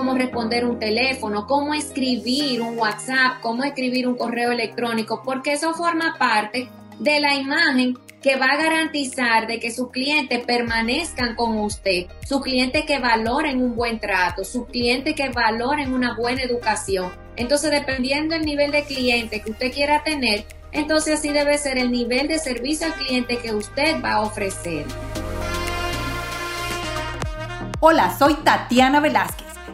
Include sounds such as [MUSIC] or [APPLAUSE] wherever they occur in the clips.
cómo responder un teléfono, cómo escribir un WhatsApp, cómo escribir un correo electrónico, porque eso forma parte de la imagen que va a garantizar de que sus clientes permanezcan con usted, sus clientes que valoren un buen trato, sus clientes que valoren una buena educación. Entonces, dependiendo del nivel de cliente que usted quiera tener, entonces así debe ser el nivel de servicio al cliente que usted va a ofrecer. Hola, soy Tatiana Velázquez.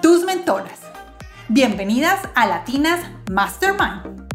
tus mentoras. Bienvenidas a Latinas Mastermind.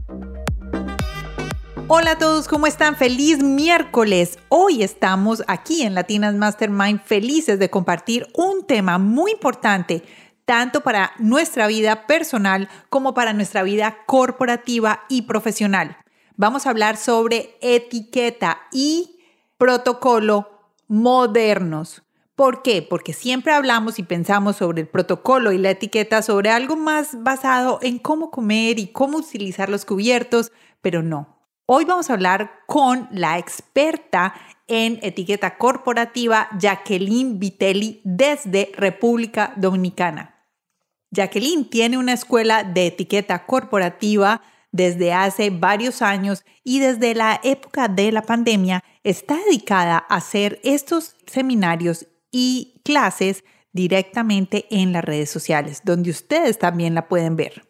Hola a todos, ¿cómo están? Feliz miércoles. Hoy estamos aquí en Latinas Mastermind felices de compartir un tema muy importante tanto para nuestra vida personal como para nuestra vida corporativa y profesional. Vamos a hablar sobre etiqueta y protocolo modernos. ¿Por qué? Porque siempre hablamos y pensamos sobre el protocolo y la etiqueta sobre algo más basado en cómo comer y cómo utilizar los cubiertos, pero no. Hoy vamos a hablar con la experta en etiqueta corporativa Jacqueline Vitelli desde República Dominicana. Jacqueline tiene una escuela de etiqueta corporativa desde hace varios años y desde la época de la pandemia está dedicada a hacer estos seminarios y clases directamente en las redes sociales, donde ustedes también la pueden ver.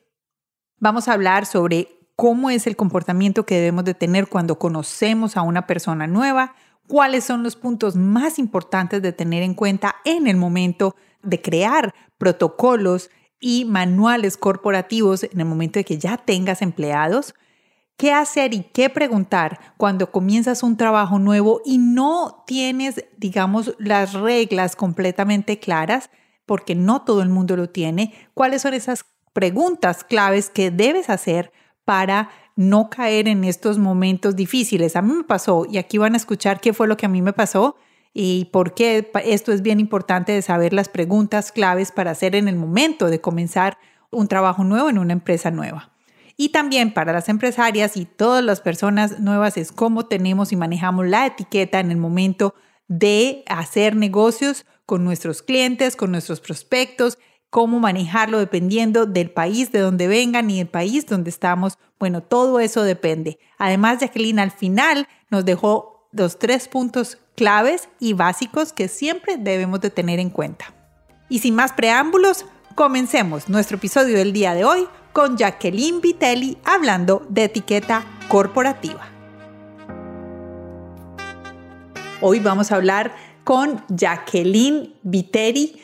Vamos a hablar sobre cómo es el comportamiento que debemos de tener cuando conocemos a una persona nueva, cuáles son los puntos más importantes de tener en cuenta en el momento de crear protocolos y manuales corporativos en el momento de que ya tengas empleados, qué hacer y qué preguntar cuando comienzas un trabajo nuevo y no tienes, digamos, las reglas completamente claras, porque no todo el mundo lo tiene, cuáles son esas preguntas claves que debes hacer para no caer en estos momentos difíciles. A mí me pasó, y aquí van a escuchar qué fue lo que a mí me pasó y por qué esto es bien importante de saber las preguntas claves para hacer en el momento de comenzar un trabajo nuevo en una empresa nueva. Y también para las empresarias y todas las personas nuevas es cómo tenemos y manejamos la etiqueta en el momento de hacer negocios con nuestros clientes, con nuestros prospectos, cómo manejarlo dependiendo del país de donde vengan y el país donde estamos. Bueno, todo eso depende. Además, Jacqueline al final nos dejó los tres puntos claves y básicos que siempre debemos de tener en cuenta. Y sin más preámbulos, comencemos nuestro episodio del día de hoy con Jacqueline Vitelli hablando de etiqueta corporativa. Hoy vamos a hablar con Jacqueline Vitelli.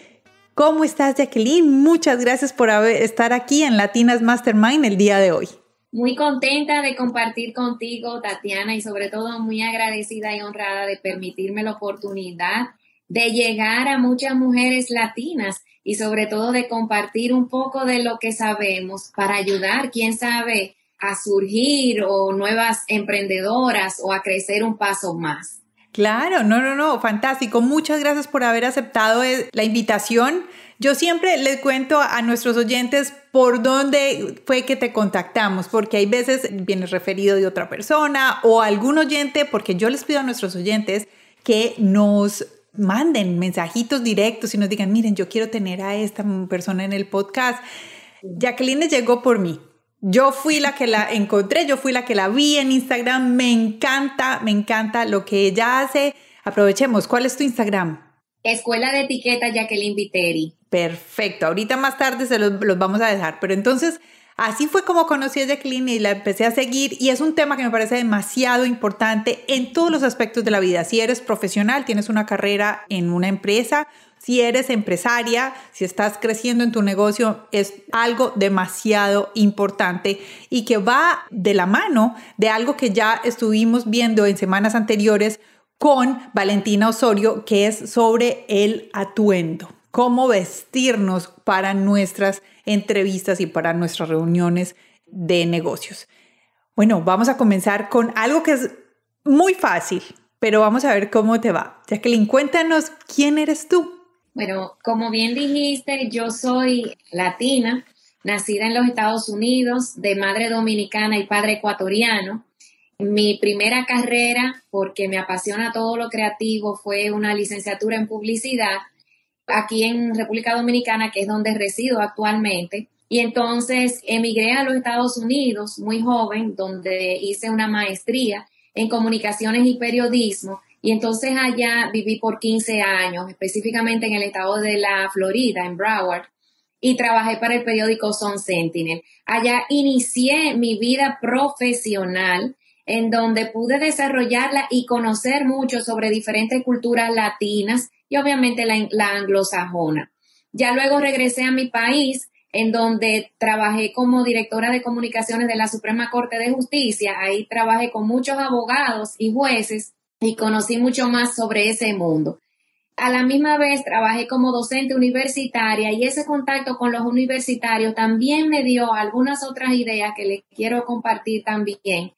¿Cómo estás, Jacqueline? Muchas gracias por estar aquí en Latinas Mastermind el día de hoy. Muy contenta de compartir contigo, Tatiana, y sobre todo muy agradecida y honrada de permitirme la oportunidad de llegar a muchas mujeres latinas y sobre todo de compartir un poco de lo que sabemos para ayudar, quién sabe, a surgir o nuevas emprendedoras o a crecer un paso más. Claro, no, no, no, fantástico. Muchas gracias por haber aceptado eh, la invitación. Yo siempre les cuento a nuestros oyentes por dónde fue que te contactamos, porque hay veces vienes referido de otra persona o algún oyente, porque yo les pido a nuestros oyentes que nos manden mensajitos directos y nos digan, miren, yo quiero tener a esta persona en el podcast. Jacqueline llegó por mí. Yo fui la que la encontré, yo fui la que la vi en Instagram. Me encanta, me encanta lo que ella hace. Aprovechemos. ¿Cuál es tu Instagram? Escuela de Etiqueta Jacqueline Viteri. Perfecto. Ahorita más tarde se los, los vamos a dejar. Pero entonces, Así fue como conocí a Jacqueline y la empecé a seguir y es un tema que me parece demasiado importante en todos los aspectos de la vida. Si eres profesional, tienes una carrera en una empresa, si eres empresaria, si estás creciendo en tu negocio, es algo demasiado importante y que va de la mano de algo que ya estuvimos viendo en semanas anteriores con Valentina Osorio, que es sobre el atuendo cómo vestirnos para nuestras entrevistas y para nuestras reuniones de negocios. Bueno, vamos a comenzar con algo que es muy fácil, pero vamos a ver cómo te va. Jacqueline, cuéntanos quién eres tú. Bueno, como bien dijiste, yo soy latina, nacida en los Estados Unidos, de madre dominicana y padre ecuatoriano. Mi primera carrera, porque me apasiona todo lo creativo, fue una licenciatura en publicidad aquí en República Dominicana, que es donde resido actualmente. Y entonces emigré a los Estados Unidos muy joven, donde hice una maestría en comunicaciones y periodismo. Y entonces allá viví por 15 años, específicamente en el estado de la Florida, en Broward, y trabajé para el periódico Sun Sentinel. Allá inicié mi vida profesional en donde pude desarrollarla y conocer mucho sobre diferentes culturas latinas y obviamente la, anglosajona. Ya luego regresé a mi país en donde trabajé como directora de comunicaciones de la Suprema Corte de Justicia. Ahí trabajé con muchos abogados y jueces y conocí mucho más sobre ese mundo. A la misma vez trabajé como docente universitaria y ese contacto con los universitarios también me dio algunas otras ideas que les quiero compartir también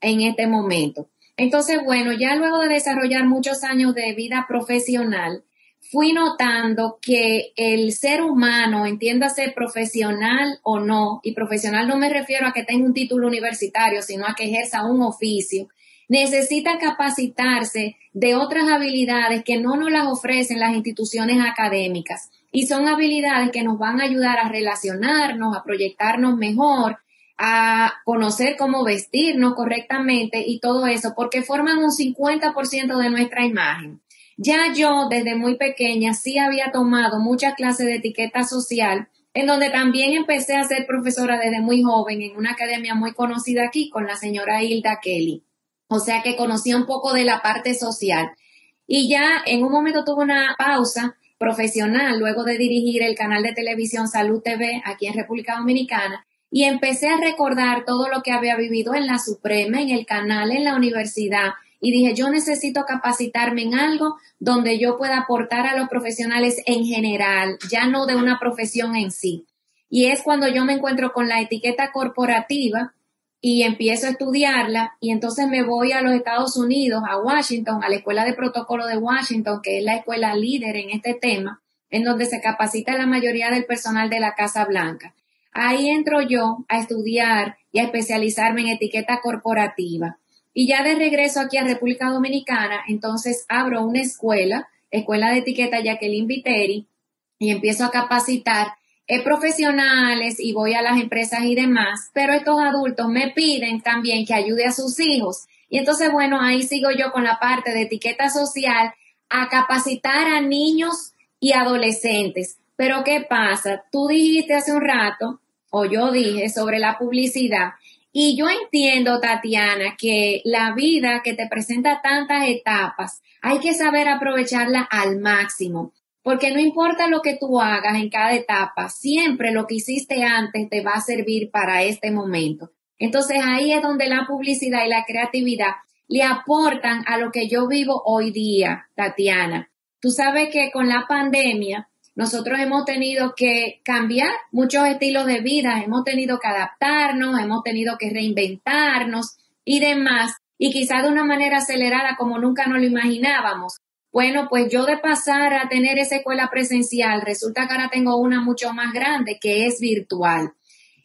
en este momento. Entonces, bueno, ya luego de desarrollar muchos años de vida profesional, fui notando que el ser humano, entiéndase profesional o no, y profesional no me refiero a que tenga un título universitario, sino a que ejerza un oficio, necesita capacitarse de otras habilidades que no nos las ofrecen las instituciones académicas. Y son habilidades que nos van a ayudar a relacionarnos, a proyectarnos mejor, a conocer cómo vestirnos correctamente y todo eso, porque forman un 50% de nuestra imagen. Ya yo desde muy pequeña sí había tomado muchas clases de etiqueta social, en donde también empecé a ser profesora desde muy joven en una academia muy conocida aquí con la señora Hilda Kelly. O sea que conocía un poco de la parte social. Y ya en un momento tuve una pausa profesional luego de dirigir el canal de televisión Salud TV aquí en República Dominicana y empecé a recordar todo lo que había vivido en la Suprema, en el canal, en la universidad y dije, yo necesito capacitarme en algo donde yo pueda aportar a los profesionales en general, ya no de una profesión en sí. Y es cuando yo me encuentro con la etiqueta corporativa y empiezo a estudiarla y entonces me voy a los Estados Unidos, a Washington, a la Escuela de Protocolo de Washington, que es la escuela líder en este tema, en donde se capacita la mayoría del personal de la Casa Blanca. Ahí entro yo a estudiar y a especializarme en etiqueta corporativa. Y ya de regreso aquí a República Dominicana, entonces abro una escuela, escuela de etiqueta Jacqueline Viteri, y empiezo a capacitar eh, profesionales y voy a las empresas y demás, pero estos adultos me piden también que ayude a sus hijos. Y entonces, bueno, ahí sigo yo con la parte de etiqueta social a capacitar a niños y adolescentes. Pero ¿qué pasa? Tú dijiste hace un rato, o yo dije, sobre la publicidad, y yo entiendo, Tatiana, que la vida que te presenta tantas etapas, hay que saber aprovecharla al máximo. Porque no importa lo que tú hagas en cada etapa, siempre lo que hiciste antes te va a servir para este momento. Entonces ahí es donde la publicidad y la creatividad le aportan a lo que yo vivo hoy día, Tatiana. Tú sabes que con la pandemia nosotros hemos tenido que cambiar muchos estilos de vida, hemos tenido que adaptarnos, hemos tenido que reinventarnos y demás, y quizá de una manera acelerada como nunca nos lo imaginábamos. Bueno, pues yo de pasar a tener esa escuela presencial, resulta que ahora tengo una mucho más grande que es virtual.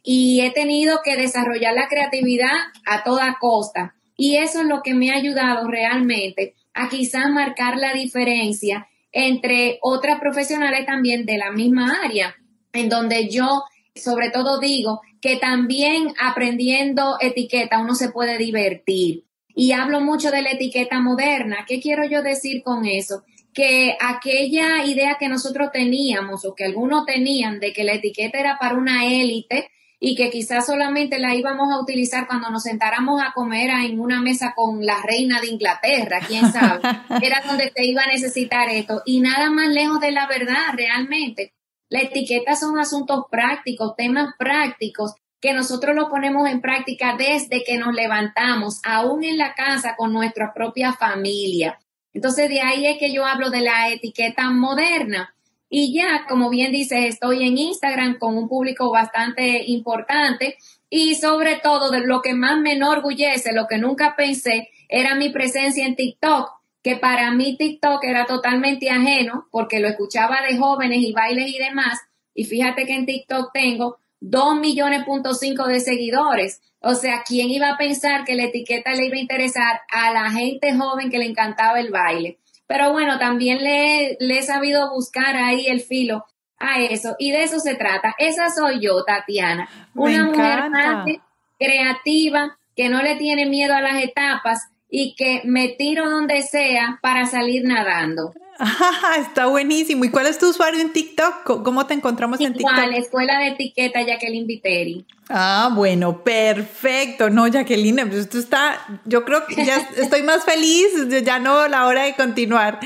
Y he tenido que desarrollar la creatividad a toda costa. Y eso es lo que me ha ayudado realmente a quizás marcar la diferencia entre otras profesionales también de la misma área, en donde yo sobre todo digo que también aprendiendo etiqueta uno se puede divertir. Y hablo mucho de la etiqueta moderna. ¿Qué quiero yo decir con eso? Que aquella idea que nosotros teníamos o que algunos tenían de que la etiqueta era para una élite, y que quizás solamente la íbamos a utilizar cuando nos sentáramos a comer en una mesa con la reina de Inglaterra, quién sabe, [LAUGHS] era donde se iba a necesitar esto y nada más lejos de la verdad realmente. La etiqueta son asuntos prácticos, temas prácticos que nosotros lo ponemos en práctica desde que nos levantamos, aún en la casa con nuestra propia familia. Entonces de ahí es que yo hablo de la etiqueta moderna Y ya, como bien dices, estoy en Instagram con un público bastante importante y sobre todo de lo que más me enorgullece, lo que nunca pensé, era mi presencia en TikTok, que para mí TikTok era totalmente ajeno porque lo escuchaba de jóvenes y bailes y demás. Y fíjate que en TikTok tengo 2 millones punto cinco de seguidores. O sea, ¿quién iba a pensar que la etiqueta le iba a interesar a la gente joven que le encantaba el baile? Pero bueno, también le, le he sabido buscar ahí el filo a eso. Y de eso se trata. Esa soy yo, Tatiana. Una mujer creativa, que no le tiene miedo a las etapas y que me tiro donde sea para salir nadando. [LAUGHS] está buenísimo. ¿Y cuál es tu usuario en TikTok? ¿Cómo te encontramos en TikTok? La Escuela de Etiqueta Jacqueline Viteri. Ah, bueno, perfecto. No, Jacqueline, pues esto está, yo creo que ya [LAUGHS] estoy más feliz, ya no la hora de continuar.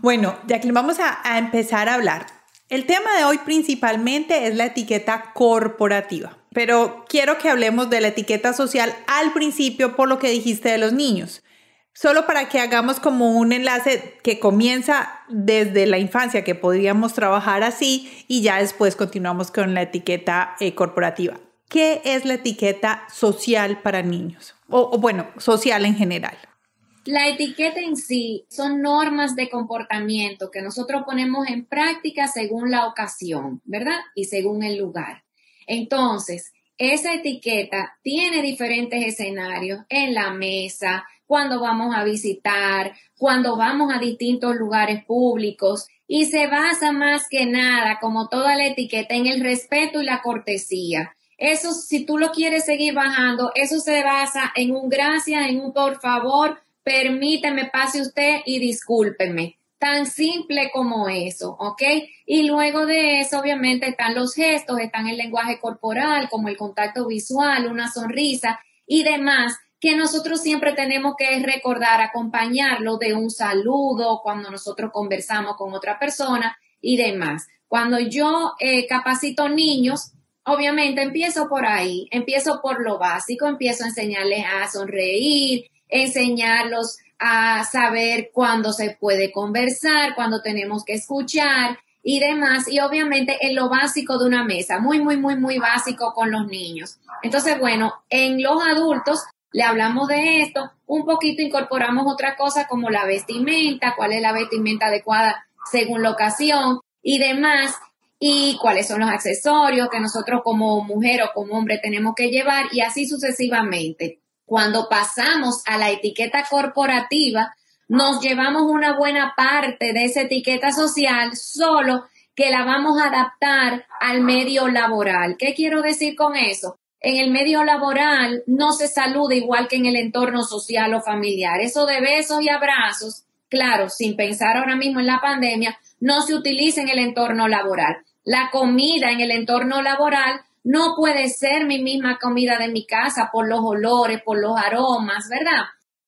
Bueno, Jacqueline, vamos a, a empezar a hablar. El tema de hoy principalmente es la etiqueta corporativa, pero quiero que hablemos de la etiqueta social al principio por lo que dijiste de los niños solo para que hagamos como un enlace que comienza desde la infancia, que podríamos trabajar así y ya después continuamos con la etiqueta eh, corporativa. ¿Qué es la etiqueta social para niños? O, bueno, social en general. La etiqueta en sí son normas de comportamiento que nosotros ponemos en práctica según la ocasión, ¿verdad? Y según el lugar. Entonces, esa etiqueta tiene diferentes escenarios en la mesa, cuando vamos a visitar, cuando vamos a distintos lugares públicos y se basa más que nada, como toda la etiqueta, en el respeto y la cortesía. Eso, si tú lo quieres seguir bajando, eso se basa en un gracias, en un por favor, permíteme, pase usted y discúlpeme. Tan simple como eso, ¿ok? Y luego de eso, obviamente, están los gestos, están el lenguaje corporal, como el contacto visual, una sonrisa y demás, que nosotros siempre tenemos que recordar, acompañarlo de un saludo cuando nosotros conversamos con otra persona y demás. Cuando yo eh, capacito niños, obviamente empiezo por ahí, empiezo por lo básico, empiezo a enseñarles a sonreír, enseñarlos a saber cuándo se puede conversar, cuándo tenemos que escuchar y demás. Y obviamente en lo básico de una mesa, muy, muy, muy, muy básico con los niños. Entonces, bueno, en los adultos le hablamos de esto, un poquito incorporamos otra cosa como la vestimenta, cuál es la vestimenta adecuada según la ocasión y demás, y cuáles son los accesorios que nosotros como mujer o como hombre tenemos que llevar y así sucesivamente. Cuando pasamos a la etiqueta corporativa, nos llevamos una buena parte de esa etiqueta social, solo que la vamos a adaptar al medio laboral. ¿Qué quiero decir con eso? En el medio laboral no se saluda igual que en el entorno social o familiar. Eso de besos y abrazos, claro, sin pensar ahora mismo en la pandemia, no se utiliza en el entorno laboral. La comida en el entorno laboral no puede ser mi misma comida de mi casa por los olores, por los aromas, ¿verdad?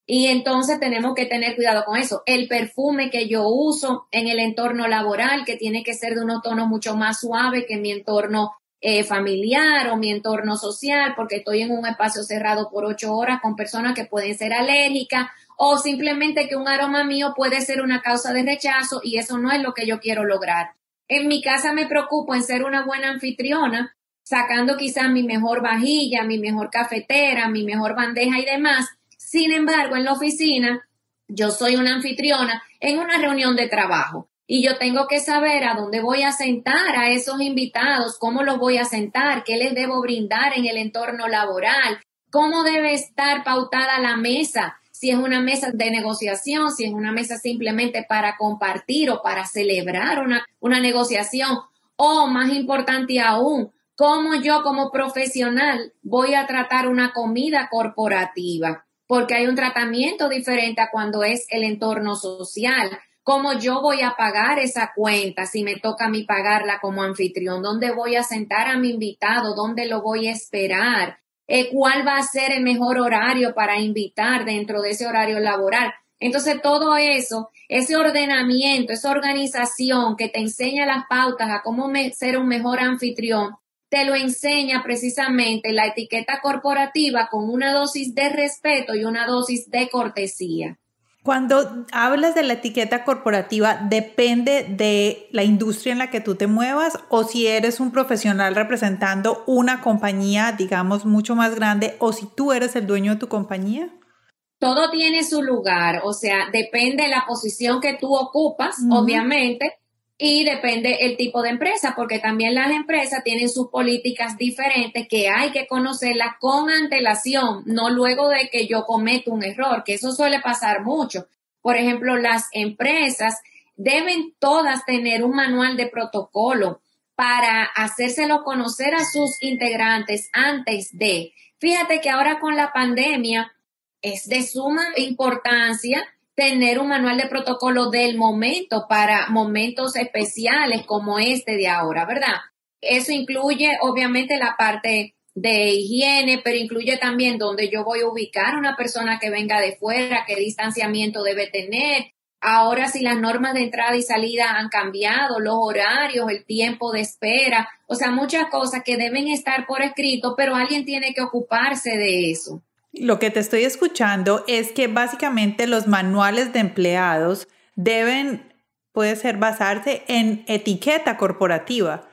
Y entonces tenemos que tener cuidado con eso. El perfume que yo uso en el entorno laboral, que tiene que ser de un tono mucho más suave que mi entorno eh, familiar o mi entorno social, porque estoy en un espacio cerrado por ocho horas con personas que pueden ser alérgicas o simplemente que un aroma mío puede ser una causa de rechazo y eso no es lo que yo quiero lograr. En mi casa me preocupo en ser una buena anfitriona, sacando quizás mi mejor vajilla, mi mejor cafetera, mi mejor bandeja y demás. Sin embargo, en la oficina, yo soy una anfitriona en una reunión de trabajo y yo tengo que saber a dónde voy a sentar a esos invitados, cómo los voy a sentar, qué les debo brindar en el entorno laboral, cómo debe estar pautada la mesa, si es una mesa de negociación, si es una mesa simplemente para compartir o para celebrar una, una negociación, o más importante aún, cómo yo como profesional voy a tratar una comida corporativa, porque hay un tratamiento diferente a cuando es el entorno social cómo yo voy a pagar esa cuenta si me toca a mí pagarla como anfitrión, dónde voy a sentar a mi invitado, dónde lo voy a esperar, eh, cuál va a ser el mejor horario para invitar dentro de ese horario laboral. Entonces todo eso, ese ordenamiento, esa organización que te enseña las pautas a cómo ser un mejor anfitrión, te lo enseña precisamente la etiqueta corporativa con una dosis de respeto y una dosis de cortesía. Cuando hablas de la etiqueta corporativa, ¿depende de la industria en la que tú te muevas o si eres un profesional representando una compañía, digamos, mucho más grande o si tú eres el dueño de tu compañía? Todo tiene su lugar, o sea, depende de la posición que tú ocupas, obviamente, y depende el tipo de empresa, porque también las empresas tienen sus políticas diferentes que hay que conocerlas con antelación, no luego de que yo cometo un error, que eso suele pasar mucho. Por ejemplo, las empresas deben todas tener un manual de protocolo para hacérselo conocer a sus integrantes antes de. Fíjate que ahora con la pandemia es de suma importancia tener un manual de protocolo del momento para momentos especiales como este de ahora, ¿verdad? Eso incluye obviamente la parte de higiene, pero incluye también donde yo voy a ubicar a una persona que venga de fuera, qué distanciamiento debe tener. Ahora si las normas de entrada y salida han cambiado, los horarios, el tiempo de espera, o sea, muchas cosas que deben estar por escrito, pero alguien tiene que ocuparse de eso. Lo que te estoy escuchando es que básicamente los manuales de empleados deben, puede ser, basarse en etiqueta corporativa.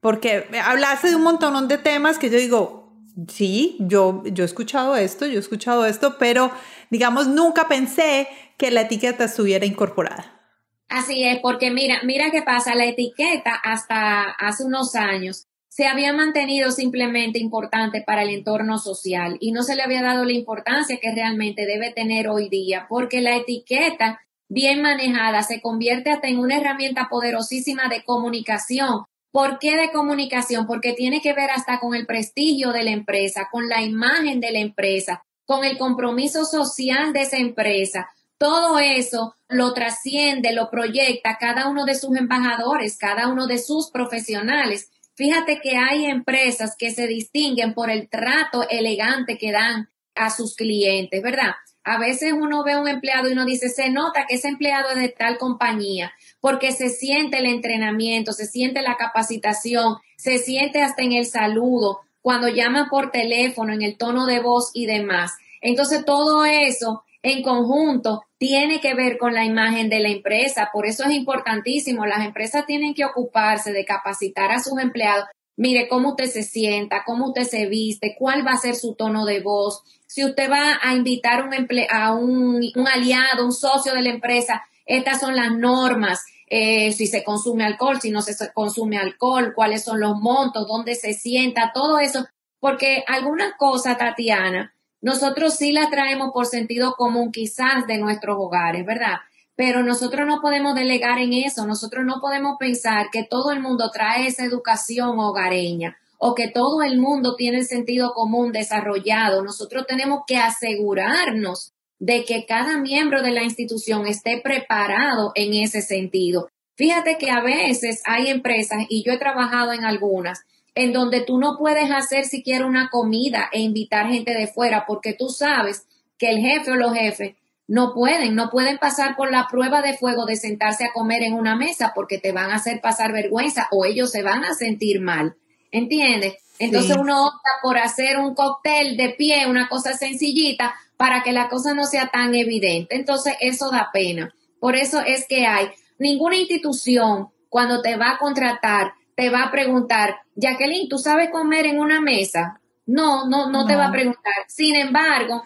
Porque hablaste de un montón de temas que yo digo, sí, yo, yo he escuchado esto, yo he escuchado esto, pero digamos, nunca pensé que la etiqueta estuviera incorporada. Así es, porque mira, mira qué pasa, la etiqueta hasta hace unos años se había mantenido simplemente importante para el entorno social y no se le había dado la importancia que realmente debe tener hoy día, porque la etiqueta bien manejada se convierte hasta en una herramienta poderosísima de comunicación. ¿Por qué de comunicación? Porque tiene que ver hasta con el prestigio de la empresa, con la imagen de la empresa, con el compromiso social de esa empresa. Todo eso lo trasciende, lo proyecta cada uno de sus embajadores, cada uno de sus profesionales. Fíjate que hay empresas que se distinguen por el trato elegante que dan a sus clientes, ¿verdad? A veces uno ve a un empleado y uno dice, se nota que ese empleado es de tal compañía, porque se siente el entrenamiento, se siente la capacitación, se siente hasta en el saludo, cuando llama por teléfono, en el tono de voz y demás. Entonces todo eso en conjunto tiene que ver con la imagen de la empresa. Por eso es importantísimo. Las empresas tienen que ocuparse de capacitar a sus empleados. Mire cómo usted se sienta, cómo usted se viste, cuál va a ser su tono de voz. Si usted va a invitar un a un, aliado, un socio de la empresa, estas son las normas. Eh, si se consume alcohol, si no se consume alcohol, cuáles son los montos, dónde se sienta, todo eso. Porque alguna cosa, Tatiana, nosotros sí la traemos por sentido común quizás de nuestros hogares, ¿verdad? Pero nosotros no podemos delegar en eso, nosotros no podemos pensar que todo el mundo trae esa educación hogareña o que todo el mundo tiene el sentido común desarrollado. Nosotros tenemos que asegurarnos de que cada miembro de la institución esté preparado en ese sentido. Fíjate que a veces hay empresas, y yo he trabajado en algunas, en donde tú no puedes hacer siquiera una comida e invitar gente de fuera porque tú sabes que el jefe o los jefes no pueden, no pueden pasar por la prueba de fuego de sentarse a comer en una mesa porque te van a hacer pasar vergüenza o ellos se van a sentir mal. ¿Entiendes? Entonces uno opta por hacer un cóctel de pie, una cosa sencillita, para que la cosa no sea tan evidente. Entonces eso da pena. Por eso es que hay ninguna institución cuando te va a contratar te va a preguntar, Jacqueline, ¿tú sabes comer en una mesa? No, no, no, te va a preguntar. Sin embargo,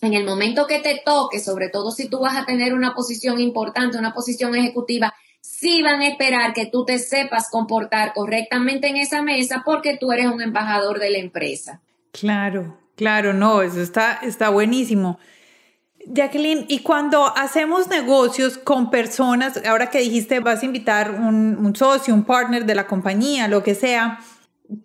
en el momento que te toque, sobre todo si tú vas a tener una posición importante, una posición ejecutiva, sí van a esperar que tú te sepas comportar correctamente en esa mesa porque tú eres un embajador de la empresa. Claro, claro, no, eso está, está buenísimo. Jacqueline, y cuando hacemos negocios con personas, ahora que dijiste vas a invitar un, un, socio, un partner de la compañía, lo que sea,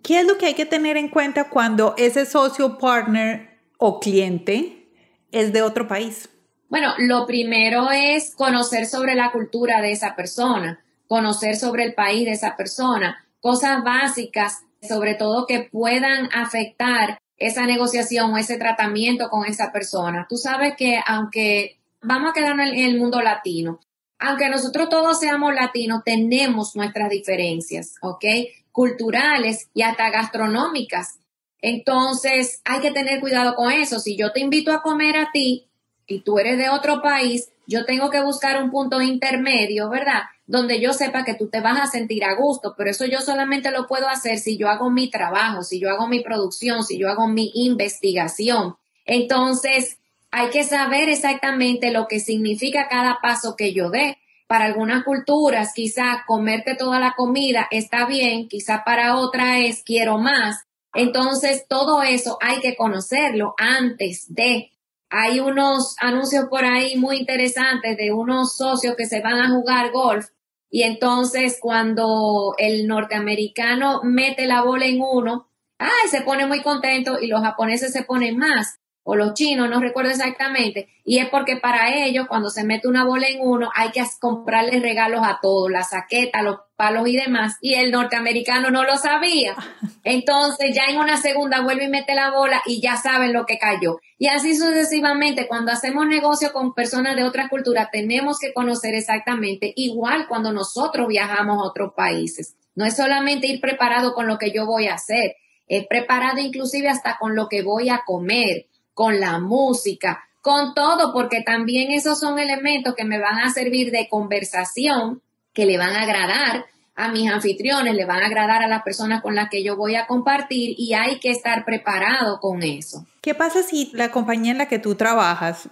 ¿qué es lo que hay que tener en cuenta cuando ese socio, partner o cliente es de otro país? Bueno, lo primero es conocer sobre la cultura de esa persona, conocer sobre el país de esa persona, cosas básicas, sobre todo que puedan afectar esa negociación o ese tratamiento con esa persona. Tú sabes que aunque vamos a quedarnos en el mundo latino, aunque nosotros todos seamos latinos, tenemos nuestras diferencias, ¿ok? Culturales y hasta gastronómicas. Entonces, hay que tener cuidado con eso. Si yo te invito a comer a ti, y tú eres de otro país, yo tengo que buscar un punto intermedio, ¿verdad? Donde yo sepa que tú te vas a sentir a gusto, pero eso yo solamente lo puedo hacer si yo hago mi trabajo, si yo hago mi producción, si yo hago mi investigación. Entonces, hay que saber exactamente lo que significa cada paso que yo dé. Para algunas culturas, quizá comerte toda la comida está bien, quizá para otra es quiero más. Entonces, todo eso hay que conocerlo antes de hay unos anuncios por ahí muy interesantes de unos socios que se van a jugar golf y entonces cuando el norteamericano mete la bola en uno, ay, se pone muy contento y los japoneses se ponen más o los chinos, no recuerdo exactamente, y es porque para ellos cuando se mete una bola en uno hay que comprarle regalos a todos, la saqueta, los palos y demás, y el norteamericano no lo sabía. [LAUGHS] Entonces ya en una segunda vuelve y mete la bola y ya saben lo que cayó. Y así sucesivamente, cuando hacemos negocio con personas de otra cultura, tenemos que conocer exactamente, igual cuando nosotros viajamos a otros países. No es solamente ir preparado con lo que yo voy a hacer, es preparado inclusive hasta con lo que voy a comer con la música, con todo, porque también esos son elementos que me van a servir de conversación, que le van a agradar a mis anfitriones, le van a agradar a las personas con las que yo voy a compartir y hay que estar preparado con eso. ¿Qué pasa si la compañía en la que tú trabajas,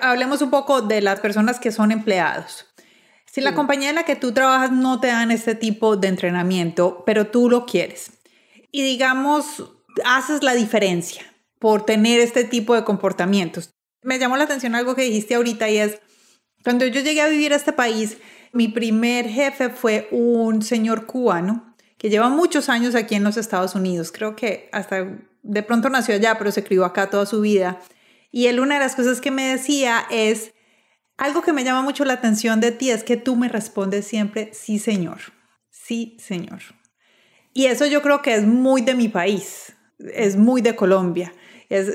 hablemos un poco de las personas que son empleados? Si la compañía en la que tú trabajas no te dan este tipo de entrenamiento, pero tú lo quieres y digamos, haces la diferencia por tener este tipo de comportamientos. Me llamó la atención algo que dijiste ahorita y es, cuando yo llegué a vivir a este país, mi primer jefe fue un señor cubano que lleva muchos años aquí en los Estados Unidos. Creo que hasta de pronto nació allá, pero se crió acá toda su vida. Y él una de las cosas que me decía es, algo que me llama mucho la atención de ti es que tú me respondes siempre, sí señor, sí señor. Y eso yo creo que es muy de mi país, es muy de Colombia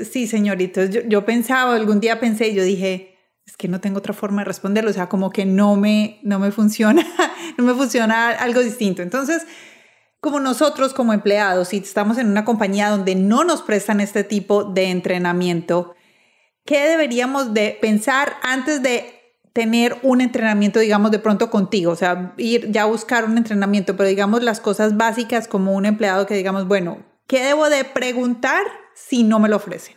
sí, señorito. Yo, yo pensaba, algún día pensé, yo dije, es que no tengo otra forma de responderlo, o sea, como que no me, no me funciona, [LAUGHS] no me funciona algo distinto. Entonces, como nosotros como empleados, si estamos en una compañía donde no nos prestan este tipo de entrenamiento, ¿qué deberíamos de pensar antes de tener un entrenamiento, digamos, de pronto contigo? O sea, ir ya a buscar un entrenamiento, pero digamos las cosas básicas como un empleado que digamos, bueno, ¿qué debo de preguntar si no me lo ofrecen?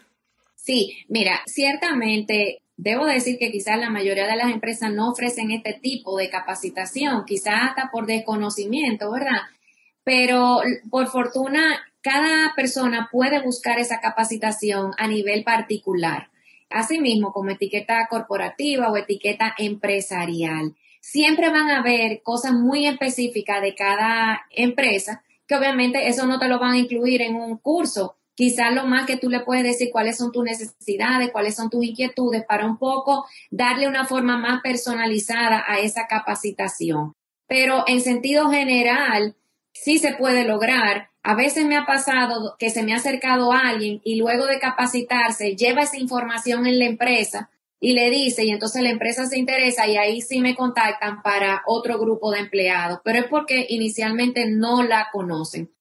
Sí, mira, ciertamente debo decir que quizás la mayoría de las empresas no ofrecen este tipo de capacitación, quizás hasta por desconocimiento, ¿verdad? Pero por fortuna, cada persona puede buscar esa capacitación a nivel particular. Asimismo, como etiqueta corporativa o etiqueta empresarial. Siempre van a haber cosas muy específicas de cada empresa, que obviamente eso no te lo van a incluir en un curso, quizás lo más que tú le puedes decir cuáles son tus necesidades, cuáles son tus inquietudes, para un poco darle una forma más personalizada a esa capacitación. Pero en sentido general, sí se puede lograr. A veces me ha pasado que se me ha acercado alguien y luego de capacitarse lleva esa información en la empresa y le dice, y entonces la empresa se interesa y ahí sí me contactan para otro grupo de empleados, pero es porque inicialmente no la conocen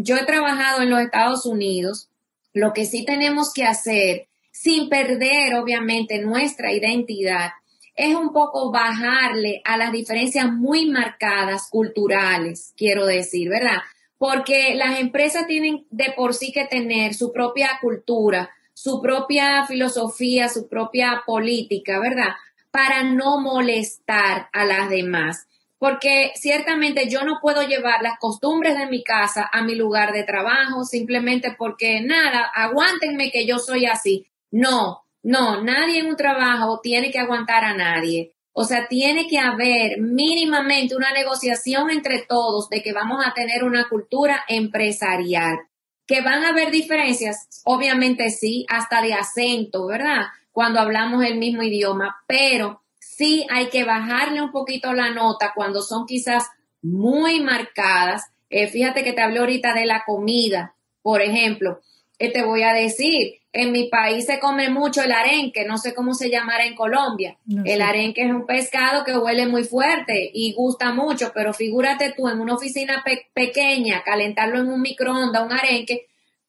yo he trabajado en los Estados Unidos, lo que sí tenemos que hacer, sin perder obviamente nuestra identidad, es un poco bajarle a las diferencias muy marcadas culturales, quiero decir, ¿verdad? Porque las empresas tienen de por sí que tener su propia cultura, su propia filosofía, su propia política, ¿verdad? Para no molestar a las demás porque ciertamente yo no puedo llevar las costumbres de mi casa a mi lugar de trabajo simplemente porque nada, aguántenme que yo soy así. No, no, nadie en un trabajo tiene que aguantar a nadie. O sea, tiene que haber mínimamente una negociación entre todos de que vamos a tener una cultura empresarial. Que van a haber diferencias, obviamente sí, hasta de acento, ¿verdad? Cuando hablamos el mismo idioma, pero sí hay que bajarle un poquito la nota cuando son quizás muy marcadas. Eh, fíjate que te hablé ahorita de la comida, por ejemplo. Eh, te voy a decir, en mi país se come mucho el arenque, no sé cómo se llamará en Colombia. el arenque es un pescado que huele muy fuerte y gusta mucho, pero figúrate tú en una oficina pequeña, calentarlo en un microondas, un arenque,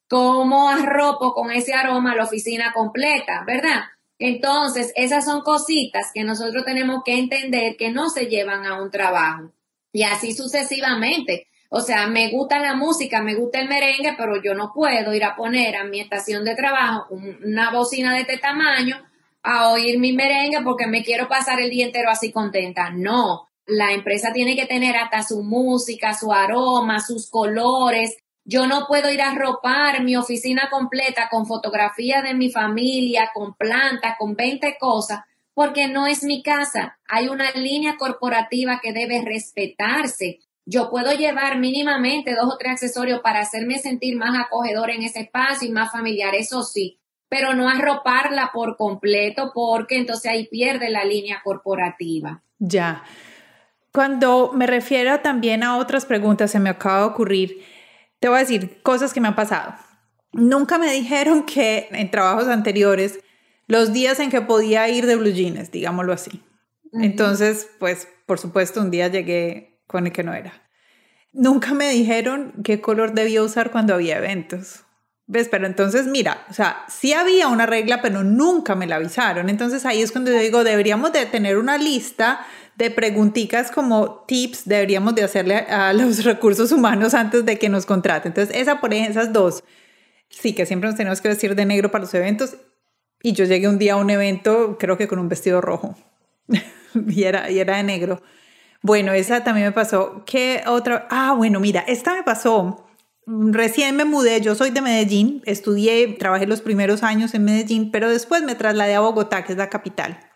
cómo arropo con ese aroma la oficina completa, ¿verdad? Entonces, esas son cositas que nosotros tenemos que entender que no se llevan a un trabajo. Y así sucesivamente. O sea, me gusta la música, me gusta el merengue, pero yo no puedo ir a poner a mi estación de trabajo una bocina de este tamaño a oír mi merengue porque me quiero pasar el día entero así contenta. No, la empresa tiene que tener hasta su música, su aroma, sus colores, yo no puedo ir a ropar mi oficina completa con fotografía de mi familia, con plantas, con 20 cosas, porque no es mi casa. Hay una línea corporativa que debe respetarse. Yo puedo llevar mínimamente dos o tres accesorios para hacerme sentir más acogedor en ese espacio y más familiar, eso sí, pero no arroparla por completo porque entonces ahí pierde la línea corporativa. Ya. Cuando me refiero también a otras preguntas, se me acaba de ocurrir, te voy a decir cosas que me han pasado. Nunca me dijeron que en trabajos anteriores, los días en que podía ir de blue jeans, digámoslo así. Entonces, pues, por supuesto, un día llegué con el que no era. Nunca me dijeron qué color debía usar cuando había eventos. ¿Ves? Pero entonces, mira, o sea, sí había una regla, pero nunca me la avisaron. Entonces ahí es cuando yo digo, deberíamos de tener una lista de preguntitas como tips deberíamos de hacerle a los [LAUGHS] recursos humanos antes de que nos contraten. Entonces, esa por esas dos, sí que siempre nos tenemos que vestir de negro para los eventos. Y yo llegué un día a un evento, creo que con un vestido rojo, [LAUGHS] y, era, y era de negro. Bueno, esa también me pasó. ¿Qué otra? Ah, bueno, mira, esta me pasó. Recién me mudé, yo soy de Medellín, estudié, trabajé los primeros años en Medellín, pero después me trasladé a Bogotá, que es la capital.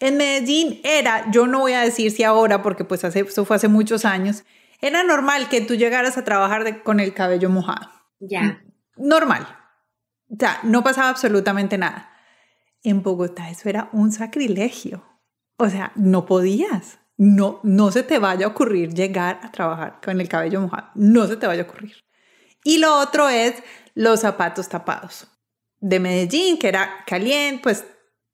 En Medellín era, yo no voy a decir si ahora, porque pues hace, eso fue hace muchos años, era normal que tú llegaras a trabajar con el cabello mojado. Ya. Normal. O sea, no pasaba absolutamente nada. En Bogotá eso era un sacrilegio. O sea, no podías. No, no se te vaya a ocurrir llegar a trabajar con el cabello mojado. No se te vaya a ocurrir. Y lo otro es los zapatos tapados. De Medellín, que era caliente, pues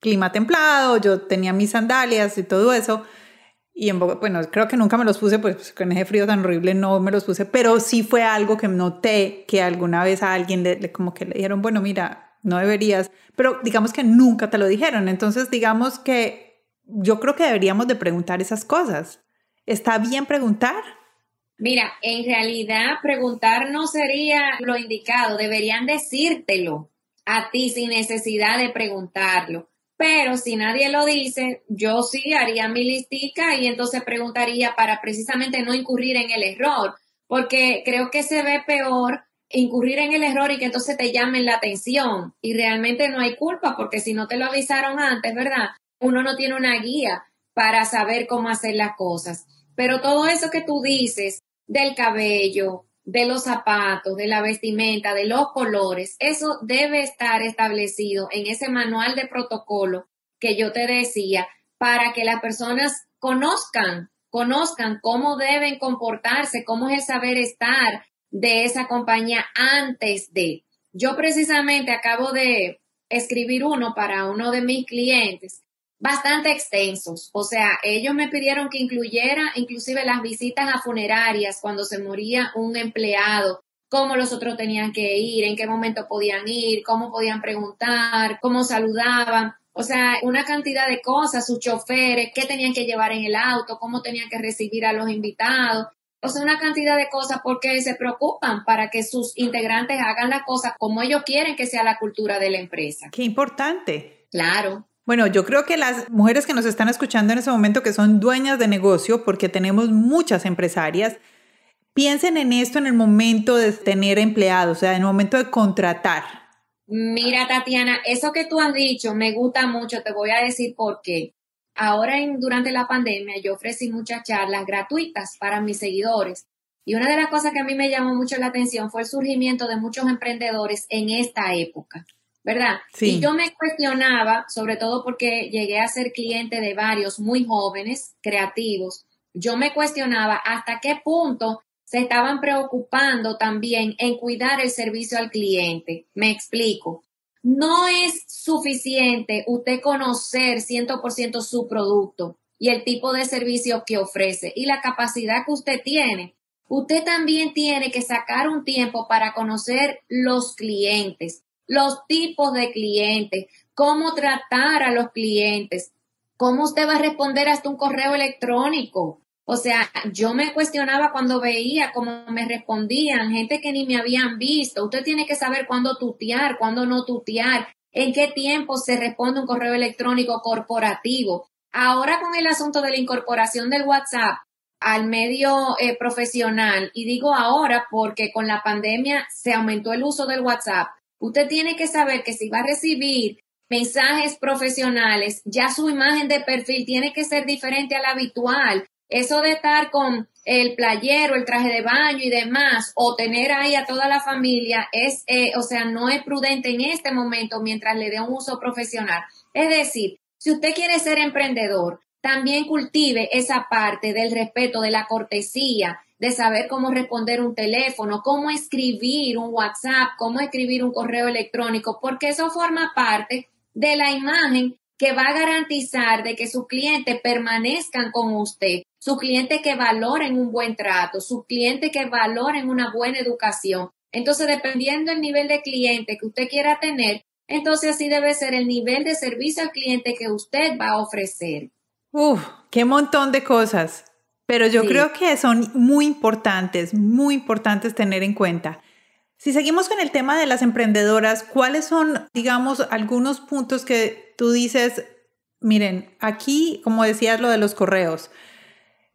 clima templado, yo tenía mis sandalias y todo eso. Y en bueno, creo que nunca me los puse, pues con ese frío tan horrible no me los puse, pero sí fue algo que noté que alguna vez a alguien le, como que le dijeron, bueno, mira, no deberías, pero digamos que nunca te lo dijeron. Entonces, digamos que yo creo que deberíamos de preguntar esas cosas. ¿Está bien preguntar? Mira, en realidad preguntar no sería lo indicado, deberían decírtelo a ti sin necesidad de preguntarlo. Pero si nadie lo dice, yo sí haría mi listica y entonces preguntaría para precisamente no incurrir en el error, porque creo que se ve peor incurrir en el error y que entonces te llamen la atención y realmente no hay culpa porque si no te lo avisaron antes, ¿verdad? Uno no tiene una guía para saber cómo hacer las cosas. Pero todo eso que tú dices del cabello, de los zapatos, de la vestimenta, de los colores, eso debe estar establecido en ese manual de protocolo que yo te decía para que las personas conozcan, conozcan cómo deben comportarse, cómo es el saber estar de esa compañía antes de. Yo precisamente acabo de escribir uno para uno de mis clientes bastante extensos. O sea, ellos me pidieron que incluyera inclusive las visitas a funerarias cuando se moría un empleado, cómo los otros tenían que ir, en qué momento podían ir, cómo podían preguntar, cómo saludaban. O sea, una cantidad de cosas, sus choferes, qué tenían que llevar en el auto, cómo tenían que recibir a los invitados. O sea, una cantidad de cosas porque se preocupan para que sus integrantes hagan las cosas como ellos quieren que sea la cultura de la empresa. Qué importante. Claro. Bueno, yo creo que las mujeres que nos están escuchando en ese momento, que son dueñas de negocio, porque tenemos muchas empresarias, piensen en esto en el momento de tener empleados, o sea, en el momento de contratar. Mira, Tatiana, eso que tú has dicho me gusta mucho, te voy a decir por qué. Ahora, durante la pandemia, yo ofrecí muchas charlas gratuitas para mis seguidores. Y una de las cosas que a mí me llamó mucho la atención fue el surgimiento de muchos emprendedores en esta época. ¿Verdad? Y yo me cuestionaba, sobre todo porque llegué a ser cliente de varios muy jóvenes, creativos, yo me cuestionaba hasta qué punto se estaban preocupando también en cuidar el servicio al cliente. Me explico. No es suficiente usted conocer 100% su producto y el tipo de servicio que ofrece y la capacidad que usted tiene. Usted también tiene que sacar un tiempo para conocer los clientes, los tipos de clientes, cómo tratar a los clientes, cómo usted va a responder hasta un correo electrónico. O sea, yo me cuestionaba cuando veía cómo me respondían, gente que ni me habían visto. Usted tiene que saber cuándo tutear, cuándo no tutear, en qué tiempo se responde un correo electrónico corporativo. Ahora con el asunto de la incorporación del WhatsApp al medio eh, profesional, y digo ahora porque con la pandemia se aumentó el uso del WhatsApp, usted tiene que saber que si va a recibir mensajes profesionales, ya su imagen de perfil tiene que ser diferente a la habitual eso de estar con el playero, el traje de baño y demás, o tener ahí a toda la familia, es, eh, o sea, no es prudente en este momento mientras le dé un uso profesional. Es decir, si usted quiere ser emprendedor, también cultive esa parte del respeto, de la cortesía, de saber cómo responder un teléfono, cómo escribir un WhatsApp, cómo escribir un correo electrónico, porque eso forma parte de la imagen que va a garantizar de que sus clientes permanezcan con usted, sus clientes que valoren un buen trato, sus clientes que valoren una buena educación. Entonces, dependiendo del nivel de cliente que usted quiera tener, entonces así debe ser el nivel de servicio al cliente que usted va a ofrecer. Uf, qué montón de cosas. Pero yo creo que son muy importantes, muy importantes tener en cuenta. Si seguimos con el tema de las emprendedoras, ¿cuáles son, digamos, algunos puntos que tú dices, miren, aquí, como decías, lo de los correos,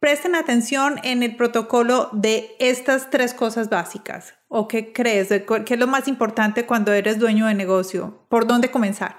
presten atención en el protocolo de estas tres cosas básicas? ¿O qué crees? ¿Qué es lo más importante cuando eres dueño de negocio? ¿Por dónde comenzar?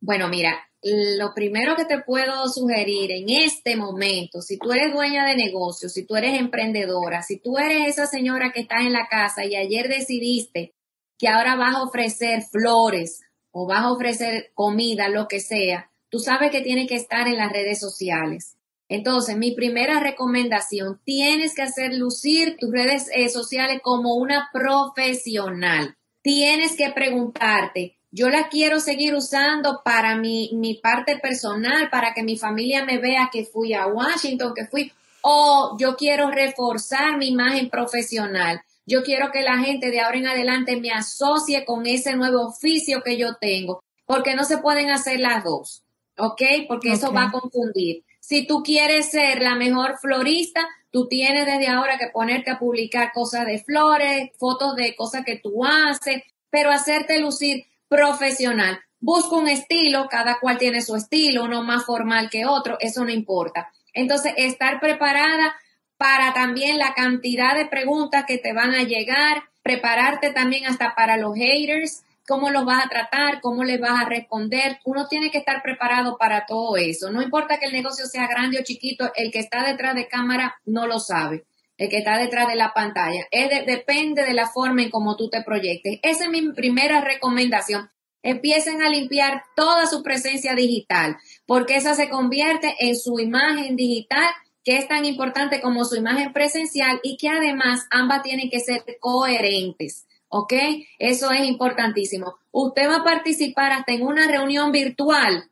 Bueno, mira, lo primero que te puedo sugerir en este momento, si tú eres dueña de negocio, si tú eres emprendedora, si tú eres esa señora que está en la casa y ayer decidiste que ahora vas a ofrecer flores o vas a ofrecer comida, lo que sea, tú sabes que tienes que estar en las redes sociales. Entonces, mi primera recomendación, tienes que hacer lucir tus redes eh, sociales como una profesional. Tienes que preguntarte, yo la quiero seguir usando para mi, mi parte personal, para que mi familia me vea que fui a Washington, que fui, o yo quiero reforzar mi imagen profesional. Yo quiero que la gente de ahora en adelante me asocie con ese nuevo oficio que yo tengo, porque no se pueden hacer las dos, ¿ok? Porque eso va a confundir. Si tú quieres ser la mejor florista, tú tienes desde ahora que ponerte a publicar cosas de flores, fotos de cosas que tú haces, pero hacerte lucir profesional. Busca un estilo, cada cual tiene su estilo, uno más formal que otro, eso no importa. Entonces, estar preparada para también la cantidad de preguntas que te van a llegar, prepararte también hasta para los haters, cómo los vas a tratar, cómo les vas a responder. Uno tiene que estar preparado para todo eso. No importa que el negocio sea grande o chiquito, el que está detrás de cámara no lo sabe. El que está detrás de la pantalla. Es depende de la forma en cómo tú te proyectes. Esa es mi primera recomendación. Empiecen a limpiar toda su presencia digital, porque esa se convierte en su imagen digital que es tan importante como su imagen presencial y que además ambas tienen que ser coherentes. ¿Ok? Eso es importantísimo. Usted va a participar hasta en una reunión virtual.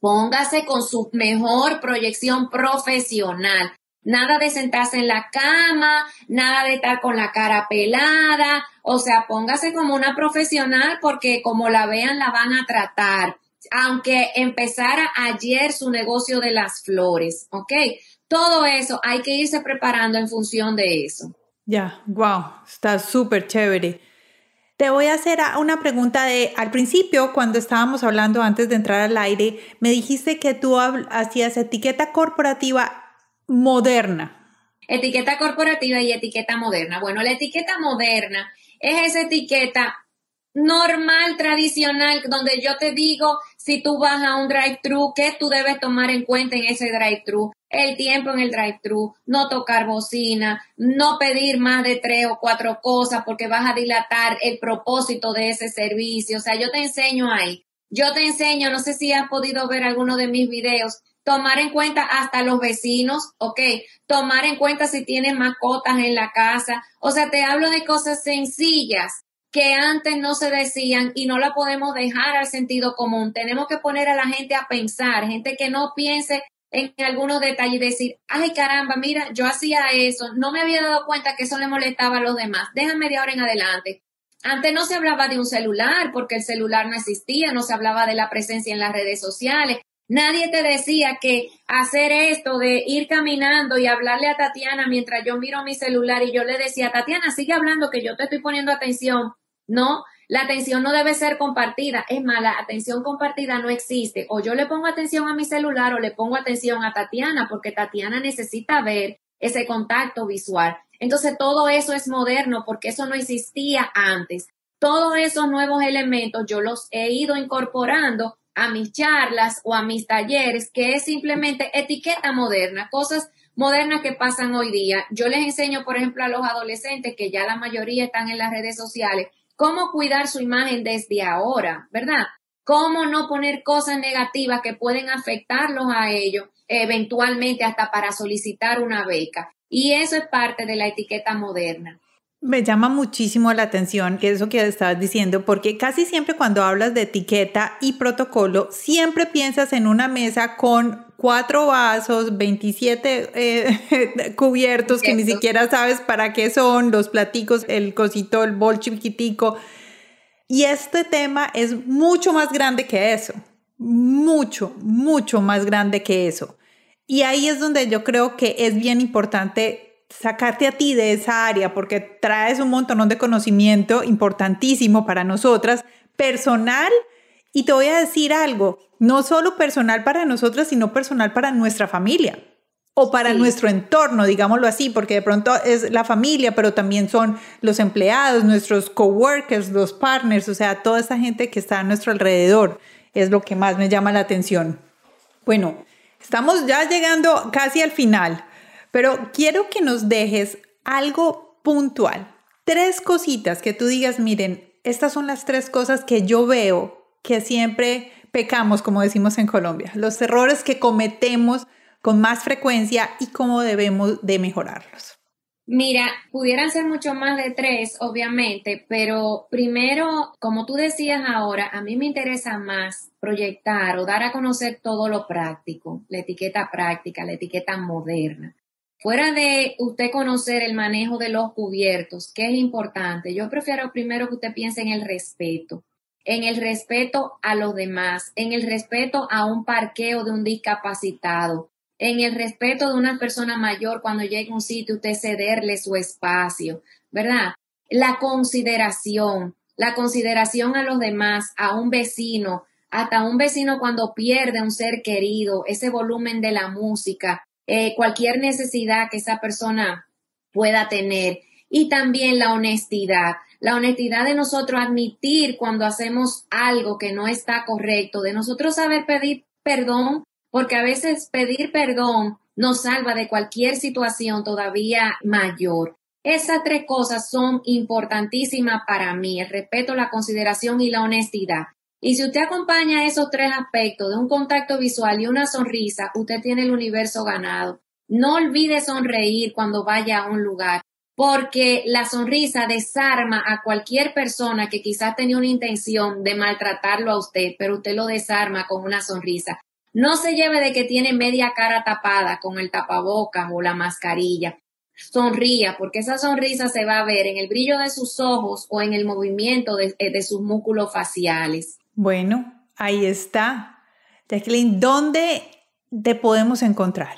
Póngase con su mejor proyección profesional. Nada de sentarse en la cama, nada de estar con la cara pelada. O sea, póngase como una profesional porque como la vean la van a tratar. Aunque empezara ayer su negocio de las flores, ¿ok? Todo eso hay que irse preparando en función de eso. Ya, wow, está súper chévere. Te voy a hacer una pregunta de, al principio, cuando estábamos hablando antes de entrar al aire, me dijiste que tú hacías etiqueta corporativa moderna. Etiqueta corporativa y etiqueta moderna. Bueno, la etiqueta moderna es esa etiqueta normal, tradicional, donde yo te digo, si tú vas a un drive-thru, ¿qué tú debes tomar en cuenta en ese drive-thru? El tiempo en el drive-thru, no tocar bocina, no pedir más de tres o cuatro cosas porque vas a dilatar el propósito de ese servicio. O sea, yo te enseño ahí. Yo te enseño, no sé si has podido ver alguno de mis videos, tomar en cuenta hasta los vecinos, ok, tomar en cuenta si tienes mascotas en la casa, o sea, te hablo de cosas sencillas que antes no se decían y no la podemos dejar al sentido común. Tenemos que poner a la gente a pensar, gente que no piense en algunos detalles y decir, ay caramba, mira, yo hacía eso, no me había dado cuenta que eso le molestaba a los demás, déjame de ahora en adelante. Antes no se hablaba de un celular porque el celular no existía, no se hablaba de la presencia en las redes sociales. Nadie te decía que hacer esto de ir caminando y hablarle a Tatiana mientras yo miro mi celular y yo le decía, Tatiana, sigue hablando que yo te estoy poniendo atención. No, la atención no debe ser compartida. Es más, la atención compartida no existe. O yo le pongo atención a mi celular o le pongo atención a Tatiana porque Tatiana necesita ver ese contacto visual. Entonces todo eso es moderno porque eso no existía antes. Todos esos nuevos elementos yo los he ido incorporando a mis charlas o a mis talleres, que es simplemente etiqueta moderna, cosas modernas que pasan hoy día. Yo les enseño, por ejemplo, a los adolescentes, que ya la mayoría están en las redes sociales, cómo cuidar su imagen desde ahora, ¿verdad? Cómo no poner cosas negativas que pueden afectarlos a ellos, eventualmente hasta para solicitar una beca. Y eso es parte de la etiqueta moderna. Me llama muchísimo la atención que eso que estabas diciendo, porque casi siempre cuando hablas de etiqueta y protocolo, siempre piensas en una mesa con cuatro vasos, 27 eh, [LAUGHS] cubiertos que ni siquiera sabes para qué son, los platicos, el cosito, el bol chiquitico. Y este tema es mucho más grande que eso, mucho, mucho más grande que eso. Y ahí es donde yo creo que es bien importante sacarte a ti de esa área porque traes un montón de conocimiento importantísimo para nosotras, personal. Y te voy a decir algo, no solo personal para nosotras, sino personal para nuestra familia o para nuestro entorno, digámoslo así, porque de pronto es la familia, pero también son los empleados, nuestros coworkers, los partners, o sea, toda esa gente que está a nuestro alrededor, es lo que más me llama la atención. Bueno, Estamos ya llegando casi al final, pero quiero que nos dejes algo puntual. Tres cositas que tú digas, miren, estas son las tres cosas que yo veo que siempre pecamos, como decimos en Colombia, los errores que cometemos con más frecuencia y cómo debemos de mejorarlos. Mira, pudieran ser mucho más de tres, obviamente, pero primero, como tú decías ahora, a mí me interesa más proyectar o dar a conocer todo lo práctico, la etiqueta práctica, la etiqueta moderna. Fuera de usted conocer el manejo de los cubiertos, que es importante, yo prefiero primero que usted piense en el respeto, en el respeto a los demás, en el respeto a un parqueo de un discapacitado, en el respeto de una persona mayor cuando llega a un sitio, usted cederle su espacio, ¿verdad? La consideración, la consideración a los demás, a un vecino, hasta un vecino cuando pierde un ser querido, ese volumen de la música, eh, cualquier necesidad que esa persona pueda tener. Y también la honestidad, la honestidad de nosotros admitir cuando hacemos algo que no está correcto, de nosotros saber pedir perdón porque a veces pedir perdón nos salva de cualquier situación todavía mayor. Esas tres cosas son importantísimas para mí, el respeto, la consideración y la honestidad. Y si usted acompaña esos tres aspectos de un contacto visual y una sonrisa, usted tiene el universo ganado. No olvide sonreír cuando vaya a un lugar, porque la sonrisa desarma a cualquier persona que quizás tenía una intención de maltratarlo a usted, pero usted lo desarma con una sonrisa. No se lleve de que tiene media cara tapada con el tapabocas o la mascarilla. Sonría, porque esa sonrisa se va a ver en el brillo de sus ojos o en el movimiento de, eh, sus músculos faciales. Bueno, ahí está. Jacqueline, ¿dónde te podemos encontrar?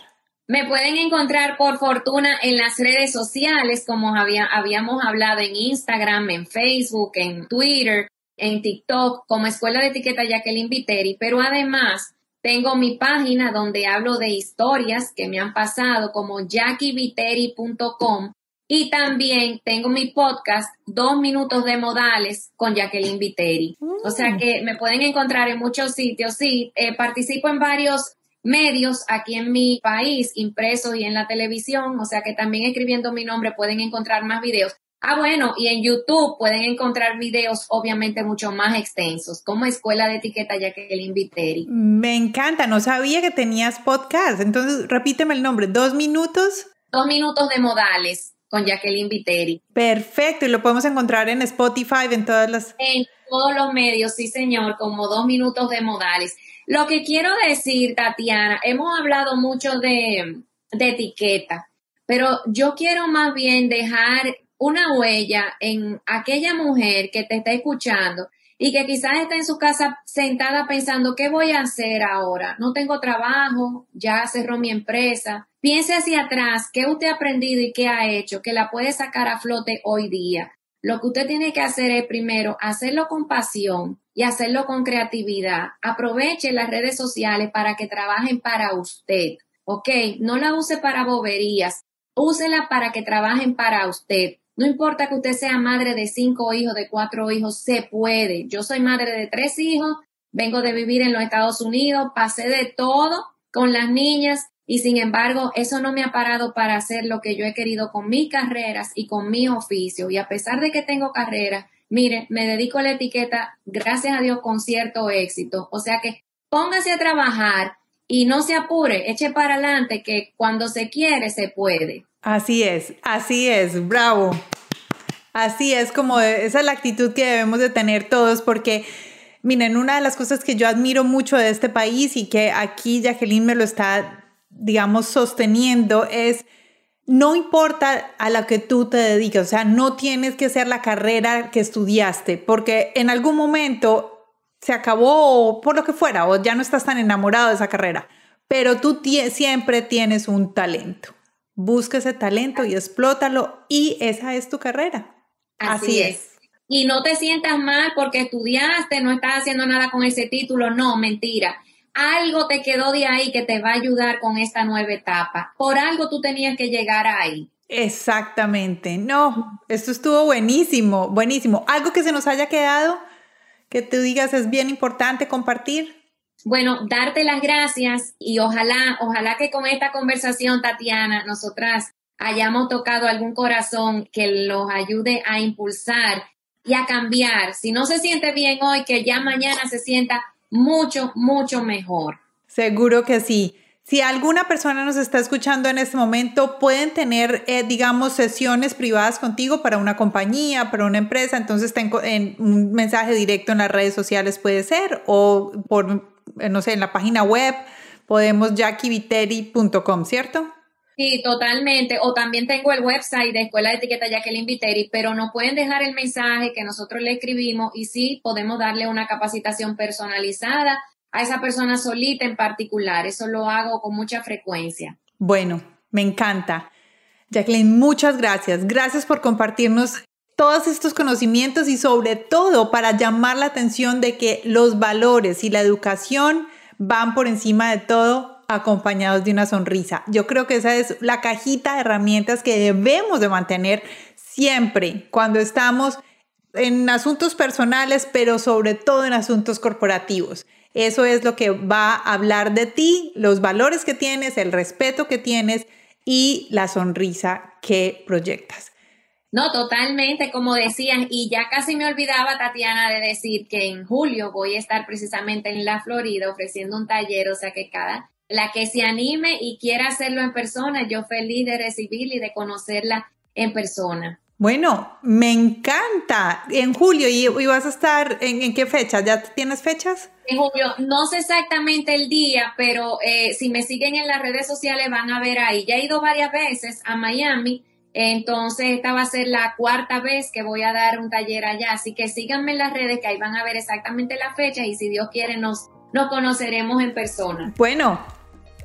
Me pueden encontrar por fortuna en las redes sociales, como habíamos hablado en Instagram, en Facebook, en Twitter, en TikTok, como Escuela de Etiqueta Jacqueline Viteri, pero además tengo mi página donde hablo de historias que me han pasado como jackieviteri.com y también tengo mi podcast Dos Minutos de Modales con Jacqueline Viteri. O sea mm. que me pueden encontrar en muchos sitios. Sí, eh, participo en varios medios aquí en mi país, impresos y en la televisión. O sea que también escribiendo mi nombre pueden encontrar más videos. Ah, bueno, y en YouTube pueden encontrar videos obviamente mucho más extensos, como Escuela de Etiqueta Jacqueline Viteri. Me encanta, no sabía que tenías podcast. Entonces, repíteme el nombre, dos minutos. Dos minutos de modales con Jacqueline Viteri. Perfecto, y lo podemos encontrar en Spotify, en todas las... En todos los medios, sí señor, como dos minutos de modales. Lo que quiero decir, Tatiana, hemos hablado mucho de, de etiqueta, pero yo quiero más bien dejar una huella en aquella mujer que te está escuchando y que quizás está en su casa sentada pensando, ¿qué voy a hacer ahora? No tengo trabajo, ya cerró mi empresa. Piense hacia atrás, ¿qué usted ha aprendido y qué ha hecho que la puede sacar a flote hoy día? Lo que usted tiene que hacer es primero hacerlo con pasión y hacerlo con creatividad. Aproveche las redes sociales para que trabajen para usted. ¿Ok? No la use para boberías. Úsela para que trabajen para usted. No importa que usted sea madre de cinco hijos, de cuatro hijos, se puede. Yo soy madre de tres hijos, vengo de vivir en los Estados Unidos, pasé de todo con las niñas y sin embargo eso no me ha parado para hacer lo que yo he querido con mis carreras y con mi oficio. Y a pesar de que tengo carrera, mire, me dedico a la etiqueta, gracias a Dios, con cierto éxito. O sea que póngase a trabajar y no se apure, eche para adelante que cuando se quiere se puede. Así es, así es, bravo. Así es como esa es la actitud que debemos de tener todos porque miren, una de las cosas que yo admiro mucho de este país y que aquí Jacqueline me lo está, digamos, sosteniendo es no importa a la que tú te dediques, o sea, no tienes que ser la carrera que estudiaste, porque en algún momento se acabó por lo que fuera, o ya no estás tan enamorado de esa carrera, pero tú siempre tienes un talento. Busca ese talento y explótalo y esa es tu carrera. Así, es. Y no te sientas mal porque estudiaste, no estás haciendo nada con ese título, no, mentira. Algo te quedó de ahí que te va a ayudar con esta nueva etapa. Por algo tú tenías que llegar ahí. Exactamente. No, esto estuvo buenísimo, buenísimo. Algo que se nos haya quedado que tú digas es bien importante compartir. Bueno, darte las gracias y ojalá, ojalá que con esta conversación, Tatiana, nosotras hayamos tocado algún corazón que los ayude a impulsar y a cambiar. Si no se siente bien hoy, que ya mañana se sienta mucho, mucho mejor. Seguro que sí. Si alguna persona nos está escuchando en este momento, pueden tener, eh, digamos, sesiones privadas contigo para una compañía, para una empresa. Entonces, tengo en un mensaje directo en las redes sociales puede ser o por no sé, en la página web, podemos jackieviteri.com, ¿cierto? Sí, totalmente. O también tengo el website de Escuela de Etiqueta Jacqueline Viteri, pero nos pueden dejar el mensaje que nosotros le escribimos y sí podemos darle una capacitación personalizada a esa persona solita en particular. Eso lo hago con mucha frecuencia. Bueno, me encanta. Jacqueline, muchas gracias. Gracias por compartirnos todos estos conocimientos y sobre todo para llamar la atención de que los valores y la educación van por encima de todo acompañados de una sonrisa. Yo creo que esa es la cajita de herramientas que debemos de mantener siempre cuando estamos en asuntos personales, pero sobre todo en asuntos corporativos. Eso es lo que va a hablar de ti, los valores que tienes, el respeto que tienes y la sonrisa que proyectas. No, totalmente, como decías, y ya casi me olvidaba, Tatiana, de decir que en julio voy a estar precisamente en la Florida ofreciendo un taller, o sea que cada, la que se anime y quiera hacerlo en persona, yo feliz de recibirla y de conocerla en persona. Bueno, me encanta. En julio, ¿y, vas a estar en, qué fecha? ¿Ya tienes fechas? En julio, no sé exactamente el día, pero eh, si me siguen en las redes sociales van a ver ahí. Ya he ido varias veces a Miami entonces, esta va a ser la cuarta vez que voy a dar un taller allá. Así que síganme en las redes que ahí van a ver exactamente la fecha y si Dios quiere nos, nos conoceremos en persona. Bueno,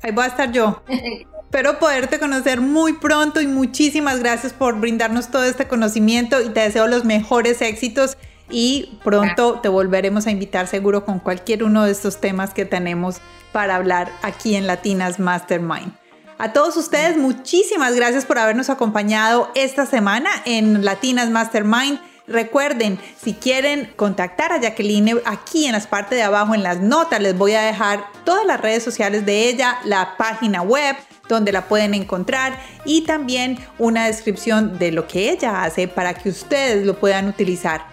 ahí voy a estar yo. [LAUGHS] Espero poderte conocer muy pronto y muchísimas gracias por brindarnos todo este conocimiento y te deseo los mejores éxitos y pronto te volveremos a invitar seguro con cualquier uno de estos temas que tenemos para hablar aquí en Latinas Mastermind. A todos ustedes, muchísimas gracias por habernos acompañado esta semana en Latinas Mastermind. Recuerden, si quieren contactar a Jacqueline, aquí en las partes de abajo, en las notas, les voy a dejar todas las redes sociales de ella, la página web donde la pueden encontrar y también una descripción de lo que ella hace para que ustedes lo puedan utilizar.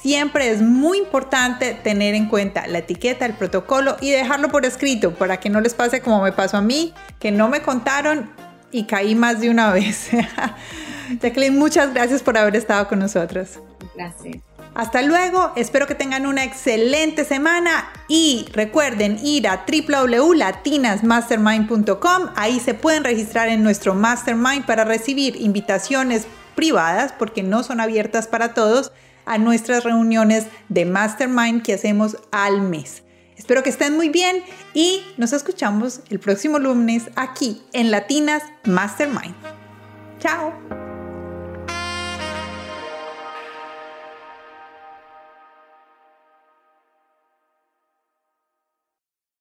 Siempre es muy importante tener en cuenta la etiqueta, el protocolo y dejarlo por escrito para que no les pase como me pasó a mí, que no me contaron y caí más de una vez. [LAUGHS] Jacqueline, muchas gracias por haber estado con nosotros. Gracias. Hasta luego, espero que tengan una excelente semana y recuerden ir a www.latinasmastermind.com, ahí se pueden registrar en nuestro mastermind para recibir invitaciones privadas porque no son abiertas para todos a nuestras reuniones de mastermind que hacemos al mes. Espero que estén muy bien y nos escuchamos el próximo lunes aquí en Latinas Mastermind. Chao.